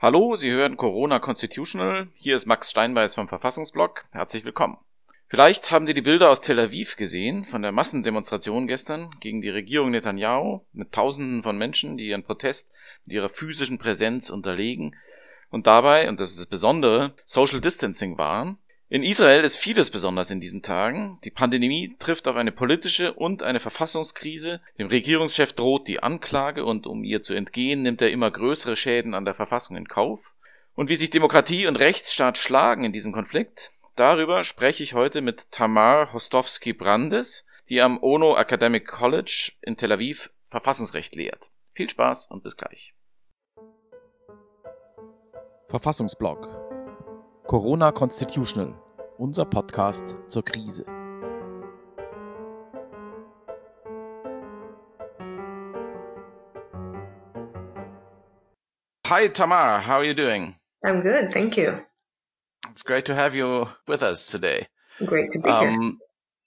Hallo, Sie hören Corona Constitutional. Hier ist Max Steinbeiß vom Verfassungsblog. Herzlich willkommen. Vielleicht haben Sie die Bilder aus Tel Aviv gesehen von der Massendemonstration gestern gegen die Regierung Netanyahu mit Tausenden von Menschen, die ihren Protest mit ihrer physischen Präsenz unterlegen und dabei, und das ist das Besondere, Social Distancing waren. In Israel ist vieles besonders in diesen Tagen. Die Pandemie trifft auf eine politische und eine Verfassungskrise. Dem Regierungschef droht die Anklage und um ihr zu entgehen, nimmt er immer größere Schäden an der Verfassung in Kauf. Und wie sich Demokratie und Rechtsstaat schlagen in diesem Konflikt, darüber spreche ich heute mit Tamar Hostowski-Brandes, die am Ono Academic College in Tel Aviv Verfassungsrecht lehrt. Viel Spaß und bis gleich. Verfassungsblog Corona Constitutional, unser Podcast zur Krise. Hi Tamar, how are you doing? I'm good, thank you. It's great to have you with us today. Great to be um,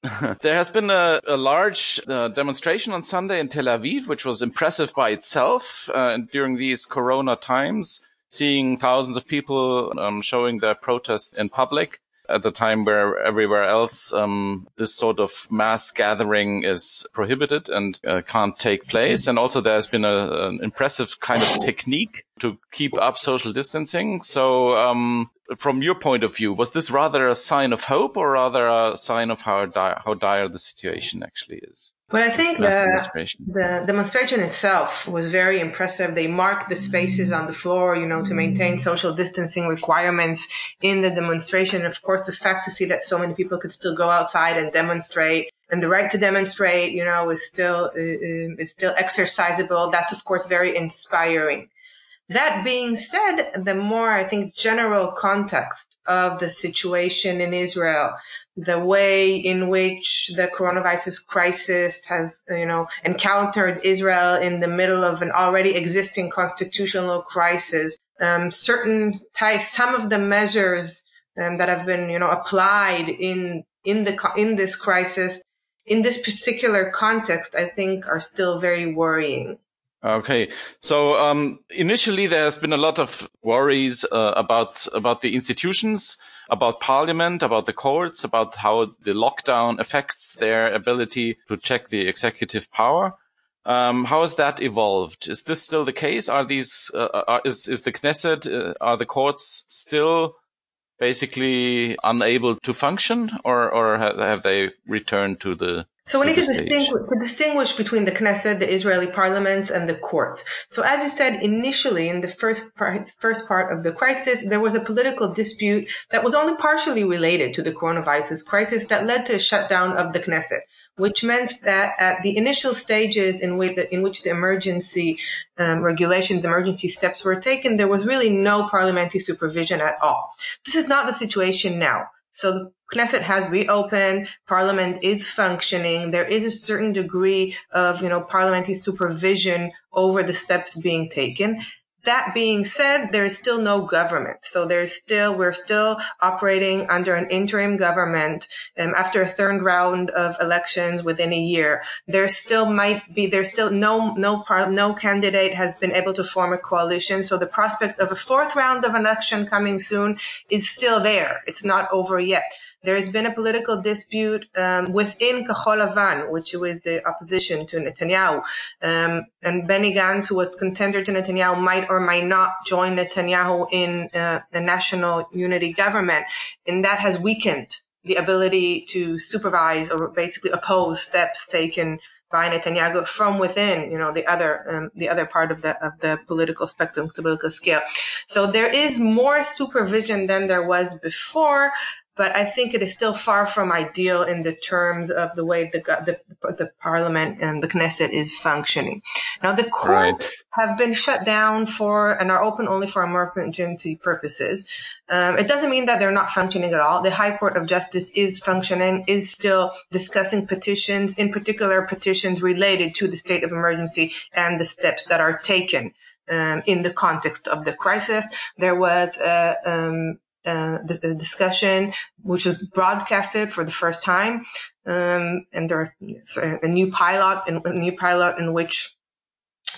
here. there has been a, a large uh, demonstration on Sunday in Tel Aviv, which was impressive by itself uh, during these corona times seeing thousands of people um, showing their protest in public at the time where everywhere else um, this sort of mass gathering is prohibited and uh, can't take place. And also there's been a, an impressive kind of technique to keep up social distancing. So um, from your point of view, was this rather a sign of hope or rather a sign of how, di- how dire the situation actually is? But I think the, demonstration. the demonstration itself was very impressive. They marked the spaces on the floor, you know, to maintain social distancing requirements in the demonstration. Of course, the fact to see that so many people could still go outside and demonstrate and the right to demonstrate, you know, is still, uh, is still exercisable. That's of course very inspiring. That being said, the more I think general context of the situation in Israel the way in which the coronavirus crisis has, you know, encountered Israel in the middle of an already existing constitutional crisis. Um, certain types, some of the measures um, that have been, you know, applied in in the in this crisis, in this particular context, I think are still very worrying. Okay, so um, initially there has been a lot of worries uh, about about the institutions, about Parliament, about the courts, about how the lockdown affects their ability to check the executive power. Um, how has that evolved? Is this still the case? Are these uh, uh are, is is the Knesset uh, are the courts still basically unable to function, or or have they returned to the so we need to distinguish, to distinguish, between the Knesset, the Israeli parliament, and the courts. So as you said initially in the first part, first part of the crisis, there was a political dispute that was only partially related to the coronavirus crisis that led to a shutdown of the Knesset which meant that at the initial stages in which the, in which the emergency um, regulations, emergency steps were taken, there was really no parliamentary supervision at all. This is not the situation now. So Knesset has reopened. Parliament is functioning. There is a certain degree of, you know, parliamentary supervision over the steps being taken. That being said, there is still no government. So there's still, we're still operating under an interim government um, after a third round of elections within a year. There still might be, there's still no, no par, no candidate has been able to form a coalition. So the prospect of a fourth round of election coming soon is still there. It's not over yet. There has been a political dispute um, within Kahol Lavan, which was the opposition to Netanyahu. Um, and Benny Gantz, who was contender to Netanyahu, might or might not join Netanyahu in uh, the national unity government. And that has weakened the ability to supervise or basically oppose steps taken by Netanyahu from within, you know, the other, um, the other part of the, of the political spectrum, the political scale. So there is more supervision than there was before, but I think it is still far from ideal in the terms of the way the the, the parliament and the Knesset is functioning. Now the courts right. have been shut down for and are open only for emergency purposes. Um, it doesn't mean that they're not functioning at all. The High Court of Justice is functioning, is still discussing petitions, in particular petitions related to the state of emergency and the steps that are taken. Um, in the context of the crisis. There was a, um, uh, the, the, discussion, which was broadcasted for the first time, um, and there a new pilot, in, a new pilot in which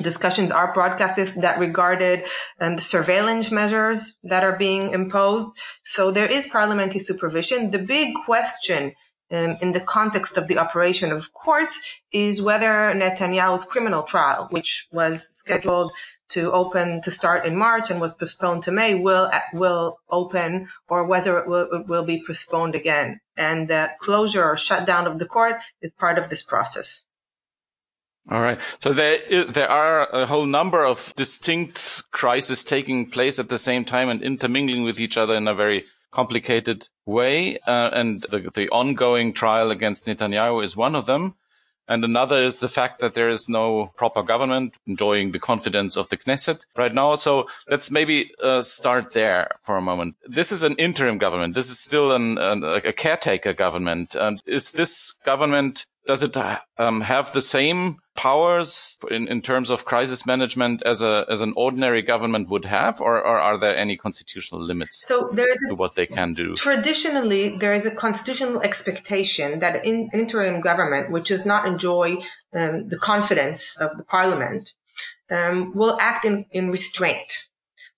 discussions are broadcasted that regarded um, the surveillance measures that are being imposed. So there is parliamentary supervision. The big question um, in the context of the operation of courts is whether Netanyahu's criminal trial, which was scheduled to open to start in March and was postponed to May, will will open, or whether it will, it will be postponed again. And the closure or shutdown of the court is part of this process. All right. So there is, there are a whole number of distinct crises taking place at the same time and intermingling with each other in a very complicated way. Uh, and the, the ongoing trial against Netanyahu is one of them. And another is the fact that there is no proper government enjoying the confidence of the Knesset right now. So let's maybe uh, start there for a moment. This is an interim government. This is still an, an, a caretaker government. And is this government does it um, have the same powers in, in terms of crisis management as a as an ordinary government would have, or, or are there any constitutional limits so there is to what they can do? Traditionally, there is a constitutional expectation that in, an interim government, which does not enjoy um, the confidence of the parliament, um, will act in, in restraint.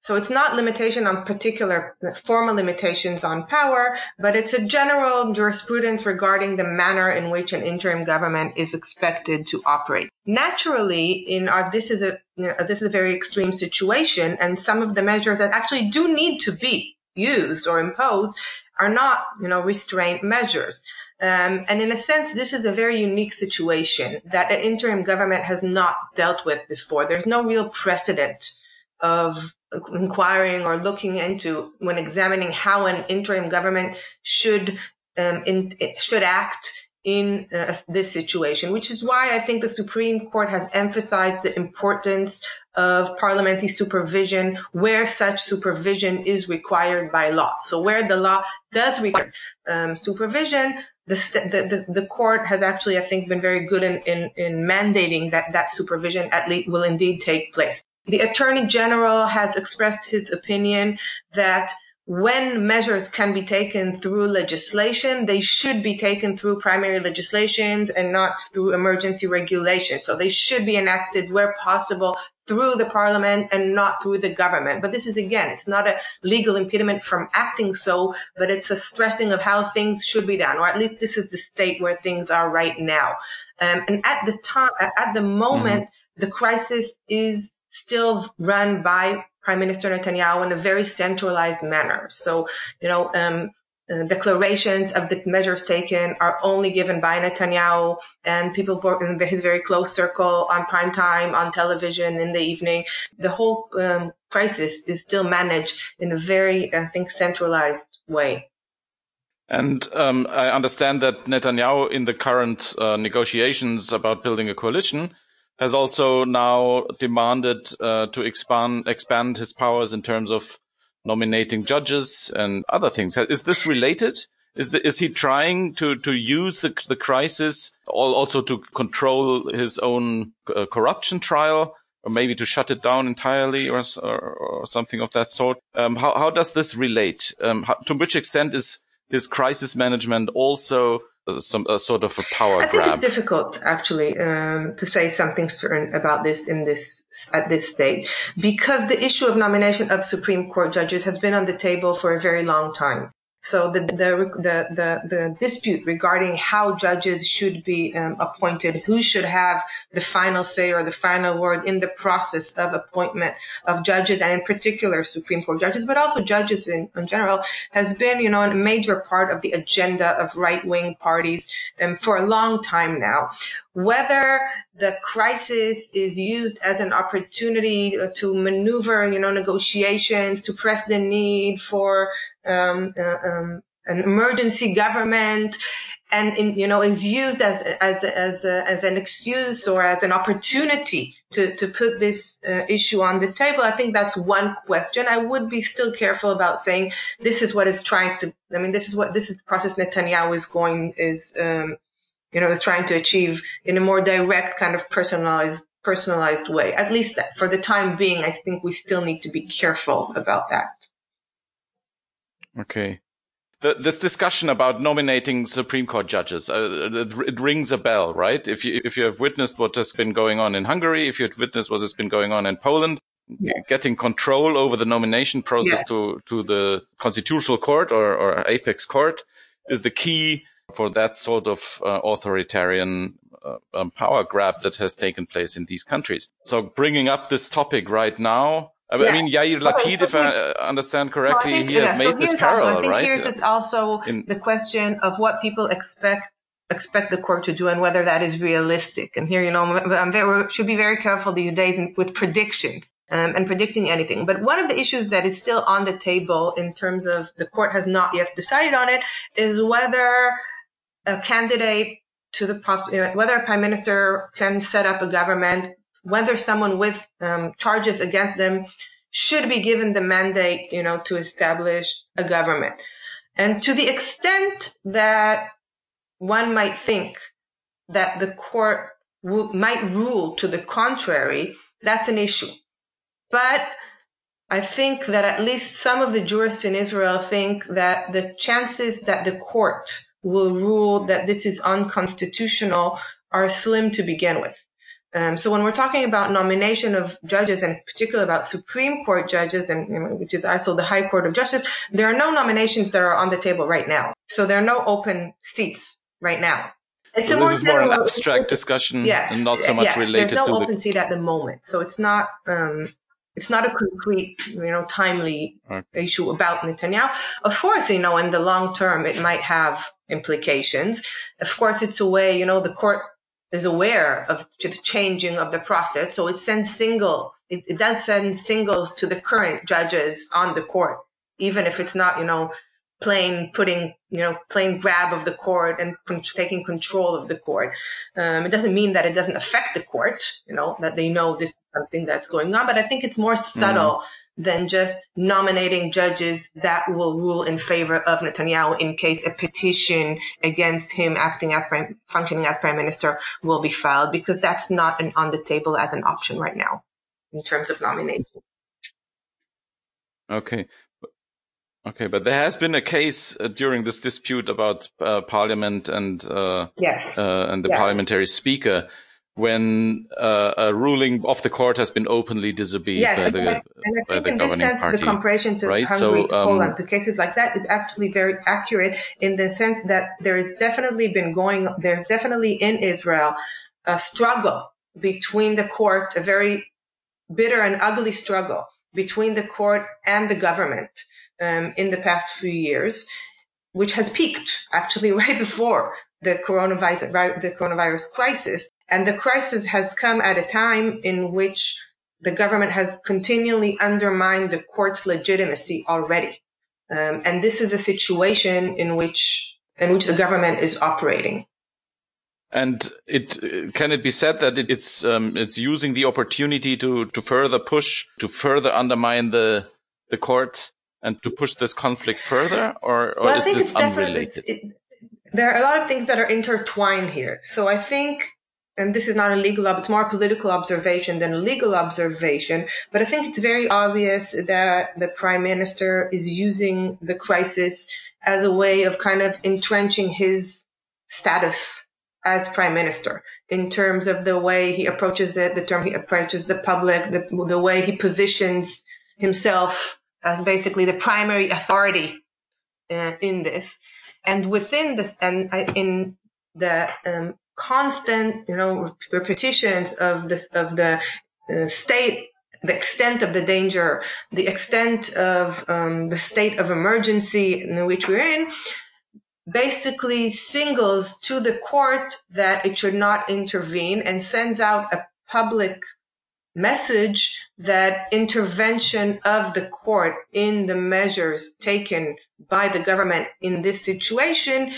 So it's not limitation on particular formal limitations on power, but it's a general jurisprudence regarding the manner in which an interim government is expected to operate. Naturally, in our this is a you know, this is a very extreme situation, and some of the measures that actually do need to be used or imposed are not you know restraint measures. Um, and in a sense, this is a very unique situation that an interim government has not dealt with before. There's no real precedent of inquiring or looking into when examining how an interim government should um, in, should act in uh, this situation, which is why I think the Supreme Court has emphasized the importance of parliamentary supervision where such supervision is required by law. So where the law does require um, supervision, the, the, the, court has actually, I think, been very good in, in, in mandating that that supervision at least will indeed take place. The Attorney General has expressed his opinion that when measures can be taken through legislation, they should be taken through primary legislations and not through emergency regulations. So they should be enacted where possible through the parliament and not through the government. But this is again, it's not a legal impediment from acting so, but it's a stressing of how things should be done, or at least this is the state where things are right now. Um, and at the time, at the moment, mm-hmm. the crisis is still run by Prime Minister Netanyahu in a very centralized manner. So, you know, um, uh, declarations of the measures taken are only given by Netanyahu and people in his very close circle on prime time, on television in the evening. The whole um, crisis is still managed in a very, I think, centralized way. And um, I understand that Netanyahu, in the current uh, negotiations about building a coalition, has also now demanded uh, to expand expand his powers in terms of nominating judges and other things. Is this related? Is the, is he trying to to use the the crisis also to control his own uh, corruption trial? Or maybe to shut it down entirely, or or, or something of that sort. Um, how how does this relate? Um, how, to which extent is his crisis management also some a sort of a power I grab. think it's difficult actually um, to say something certain about this in this at this stage because the issue of nomination of Supreme Court judges has been on the table for a very long time. So the, the, the, the, dispute regarding how judges should be um, appointed, who should have the final say or the final word in the process of appointment of judges and in particular Supreme Court judges, but also judges in, in general has been, you know, a major part of the agenda of right-wing parties um, for a long time now. Whether the crisis is used as an opportunity to maneuver, you know, negotiations, to press the need for um, uh, um, an emergency government and in, you know is used as as as a, as an excuse or as an opportunity to to put this uh, issue on the table i think that's one question. I would be still careful about saying this is what it's trying to i mean this is what this is the process netanyahu is going is um, you know is trying to achieve in a more direct kind of personalized personalized way. At least for the time being i think we still need to be careful about that Okay. the, this discussion about nominating Supreme Court judges, uh, it, it, rings a bell, right? If you if you have witnessed what has been going on in Hungary, if you have witnessed what has been going on in Poland, yeah. getting control over the nomination process yeah. to to the Constitutional Court or, or apex court is the key for that sort of uh, authoritarian uh, um, power grab that has taken place in these countries. So bringing up this topic right now I yeah. mean, Yair Lapid, if I uh, understand correctly, well, think, he has yeah, made so this parallel, also, I think right? Here's it's also In, the question of what people expect expect the court to do and whether that is realistic. And here, you know, I'm very, should be very careful these days with predictions um, and predicting anything. But one of the issues that is still on the table in terms of the court has not yet decided on it is whether a candidate to the whether a prime minister can set up a government whether someone with um, charges against them should be given the mandate, you know, to establish a government. And to the extent that one might think that the court w- might rule to the contrary, that's an issue. But I think that at least some of the jurists in Israel think that the chances that the court will rule that this is unconstitutional are slim to begin with. Um, so when we're talking about nomination of judges, and particularly about Supreme Court judges, and you know, which is also the High Court of Justice, there are no nominations that are on the table right now. So there are no open seats right now. It's so this is more an abstract discussion, yes, and not so much yes, related There's no to open the... seat at the moment, so it's not. Um, it's not a concrete, you know, timely okay. issue about Netanyahu. Of course, you know, in the long term, it might have implications. Of course, it's a way, you know, the court is aware of the changing of the process. So it sends single, it, it does send singles to the current judges on the court, even if it's not, you know, plain putting, you know, plain grab of the court and con- taking control of the court. Um, it doesn't mean that it doesn't affect the court, you know, that they know this is something that's going on, but I think it's more subtle. Mm than just nominating judges that will rule in favor of Netanyahu in case a petition against him acting as prime, functioning as prime minister will be filed because that's not an, on the table as an option right now in terms of nomination. Okay. Okay, but there has been a case uh, during this dispute about uh, parliament and uh, yes, uh, and the yes. parliamentary speaker when uh, a ruling of the court has been openly disobeyed yes, by the, and I think in this sense, party, the comparison to right? Hungary, so, to um, Poland, to cases like that is actually very accurate in the sense that there has definitely been going, there's definitely in Israel a struggle between the court, a very bitter and ugly struggle between the court and the government um, in the past few years, which has peaked actually right before the coronavirus, the coronavirus crisis. And the crisis has come at a time in which the government has continually undermined the court's legitimacy already. Um, and this is a situation in which, in which the government is operating. And it can it be said that it, it's um, it's using the opportunity to to further push to further undermine the the court and to push this conflict further, or, or well, is this unrelated? It, there are a lot of things that are intertwined here. So I think and this is not a legal, it's more a political observation than a legal observation. But I think it's very obvious that the prime minister is using the crisis as a way of kind of entrenching his status as prime minister in terms of the way he approaches it, the term he approaches the public, the, the way he positions himself as basically the primary authority uh, in this. And within this, and in the um, constant, you know, repetitions of this, of the uh, state, the extent of the danger, the extent of um, the state of emergency in which we're in, basically singles to the court that it should not intervene and sends out a public message that intervention of the court in the measures taken by the government in this situation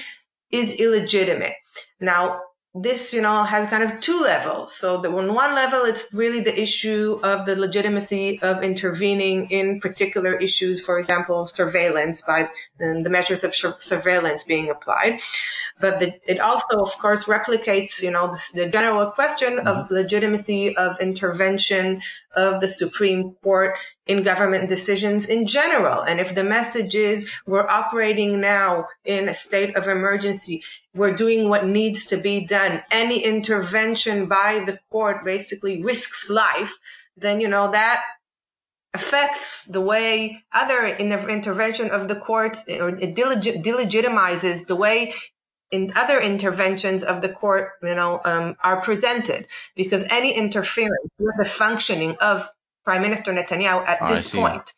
is illegitimate. Now, this, you know, has kind of two levels. So the, on one level, it's really the issue of the legitimacy of intervening in particular issues, for example, surveillance by um, the measures of surveillance being applied. But the, it also, of course, replicates, you know, the, the general question of mm-hmm. legitimacy of intervention of the Supreme Court in government decisions in general. And if the message is we're operating now in a state of emergency, we're doing what needs to be done, any intervention by the court basically risks life, then, you know, that affects the way other in the intervention of the courts or it delegitimizes the way in other interventions of the court, you know, um, are presented because any interference with the functioning of Prime Minister Netanyahu at oh, this point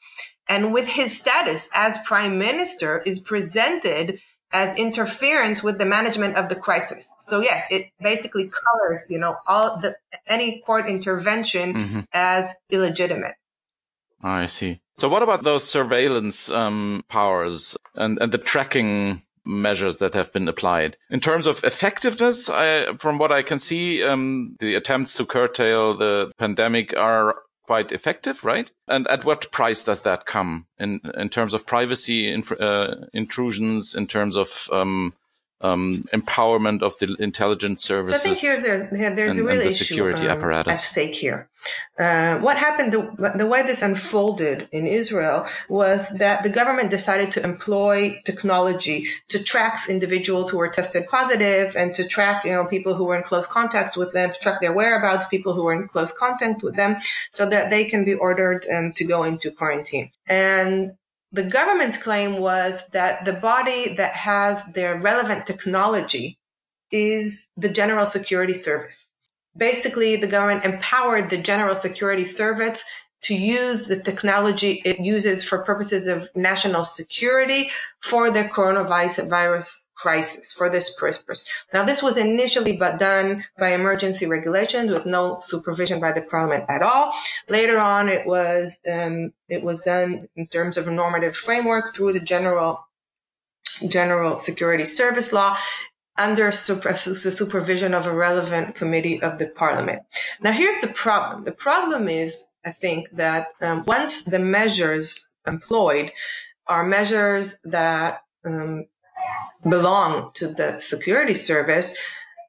and with his status as prime minister is presented as interference with the management of the crisis. So yes, it basically colors, you know, all the any court intervention mm-hmm. as illegitimate. I see. So what about those surveillance um, powers and, and the tracking measures that have been applied. In terms of effectiveness, I, from what I can see, um, the attempts to curtail the pandemic are quite effective, right? And at what price does that come in in terms of privacy uh, intrusions, in terms of um, um, empowerment of the intelligence services. So I think here's there's, there's and, a real the issue um, at stake here. Uh, what happened, the, the way this unfolded in Israel was that the government decided to employ technology to track individuals who were tested positive and to track, you know, people who were in close contact with them, to track their whereabouts, people who were in close contact with them, so that they can be ordered um, to go into quarantine. And the government's claim was that the body that has their relevant technology is the General Security Service. Basically, the government empowered the General Security Service to use the technology it uses for purposes of national security for the coronavirus crisis for this purpose. Now, this was initially but done by emergency regulations with no supervision by the parliament at all. Later on, it was um, it was done in terms of a normative framework through the general general security service law under super, the supervision of a relevant committee of the parliament. Now, here's the problem. The problem is, I think, that um, once the measures employed are measures that um, belong to the security service,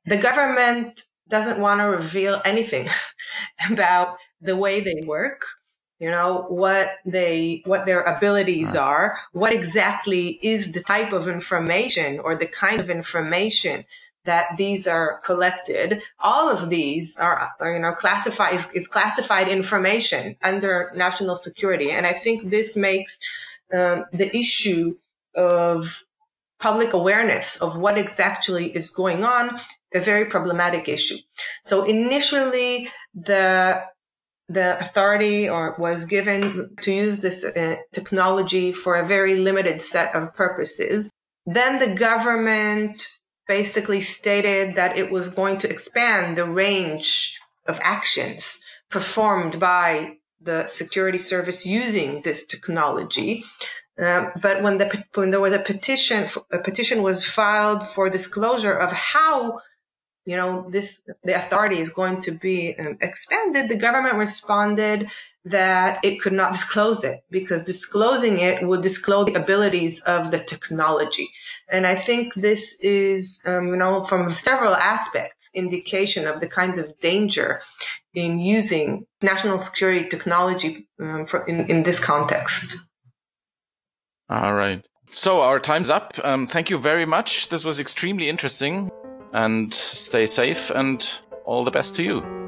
the government doesn't want to reveal anything about the way they work, you know, what they, what their abilities are, what exactly is the type of information or the kind of information that these are collected. All of these are, you know, classified, is, is, classified information under national security. And I think this makes um, the issue of public awareness of what exactly is going on, a very problematic issue. So initially, the the authority or was given to use this uh, technology for a very limited set of purposes. Then the government basically stated that it was going to expand the range of actions performed by the security service using this technology. Uh, but when the when there was a petition, a petition was filed for disclosure of how, you know, this the authority is going to be um, expanded. The government responded that it could not disclose it because disclosing it would disclose the abilities of the technology. And I think this is, um, you know, from several aspects, indication of the kinds of danger in using national security technology um, for, in, in this context. All right. So our time's up. Um, thank you very much. This was extremely interesting and stay safe and all the best to you.